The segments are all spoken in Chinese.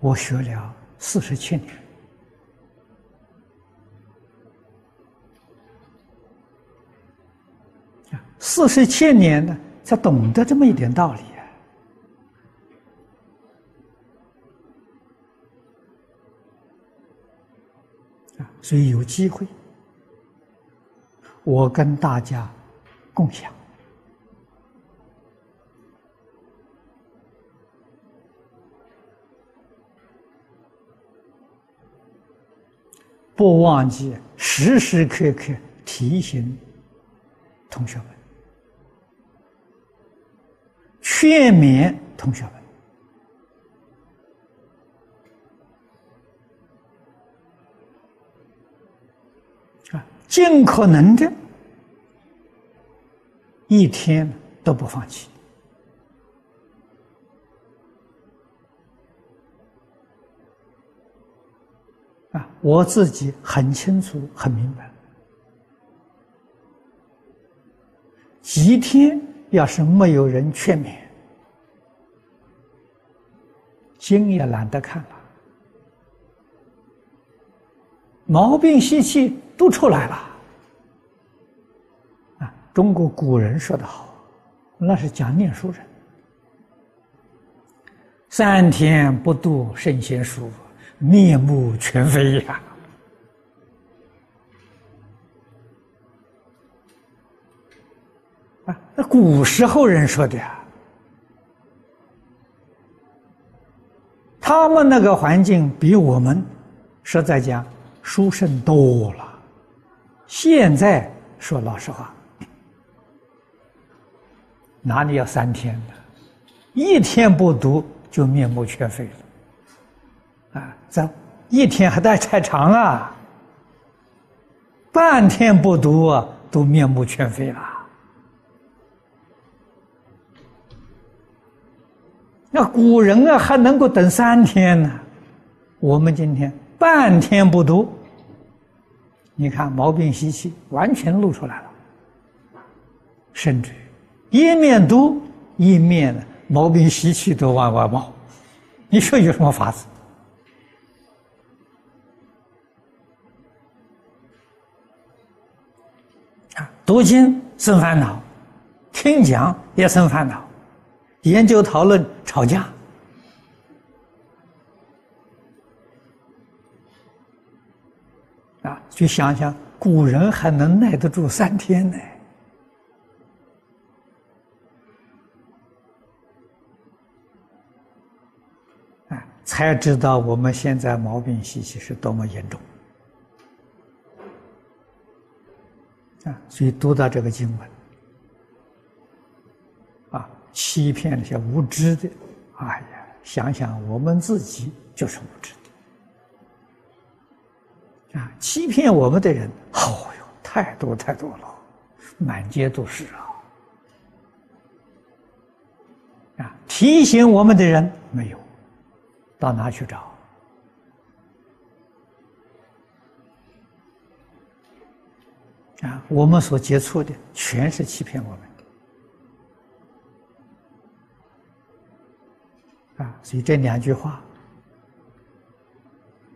我学了四十七年，啊四十七年呢，才懂得这么一点道理啊！所以有机会，我跟大家共享。不忘记时时刻刻提醒同学们，劝勉同学们啊，尽可能的一天都不放弃。我自己很清楚、很明白。几天要是没有人劝勉，经也懒得看了，毛病习气都出来了。啊，中国古人说的好，那是讲念书人，三天不读圣贤书。面目全非呀！啊，那古时候人说的呀，他们那个环境比我们实在讲书生多了。现在说老实话，哪里要三天的？一天不读就面目全非了。啊，这一天还待太长啊！半天不读啊，都面目全非了。那古人啊，还能够等三天呢。我们今天半天不读，你看毛病习气完全露出来了，甚至一面读一面毛病习气都往外冒，你说有什么法子？读经生烦恼，听讲也生烦恼，研究讨论吵架，啊，就想想古人还能耐得住三天呢，啊，才知道我们现在毛病习气是多么严重。啊，所以读到这个经文，啊，欺骗那些无知的，哎呀，想想我们自己就是无知的，啊，欺骗我们的人，哦哟，太多太多了，满街都是啊，啊，提醒我们的人没有，到哪去找？啊，我们所接触的全是欺骗我们的啊！所以这两句话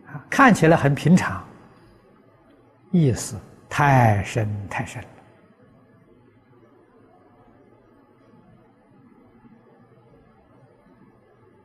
啊，看起来很平常，意思太深太深。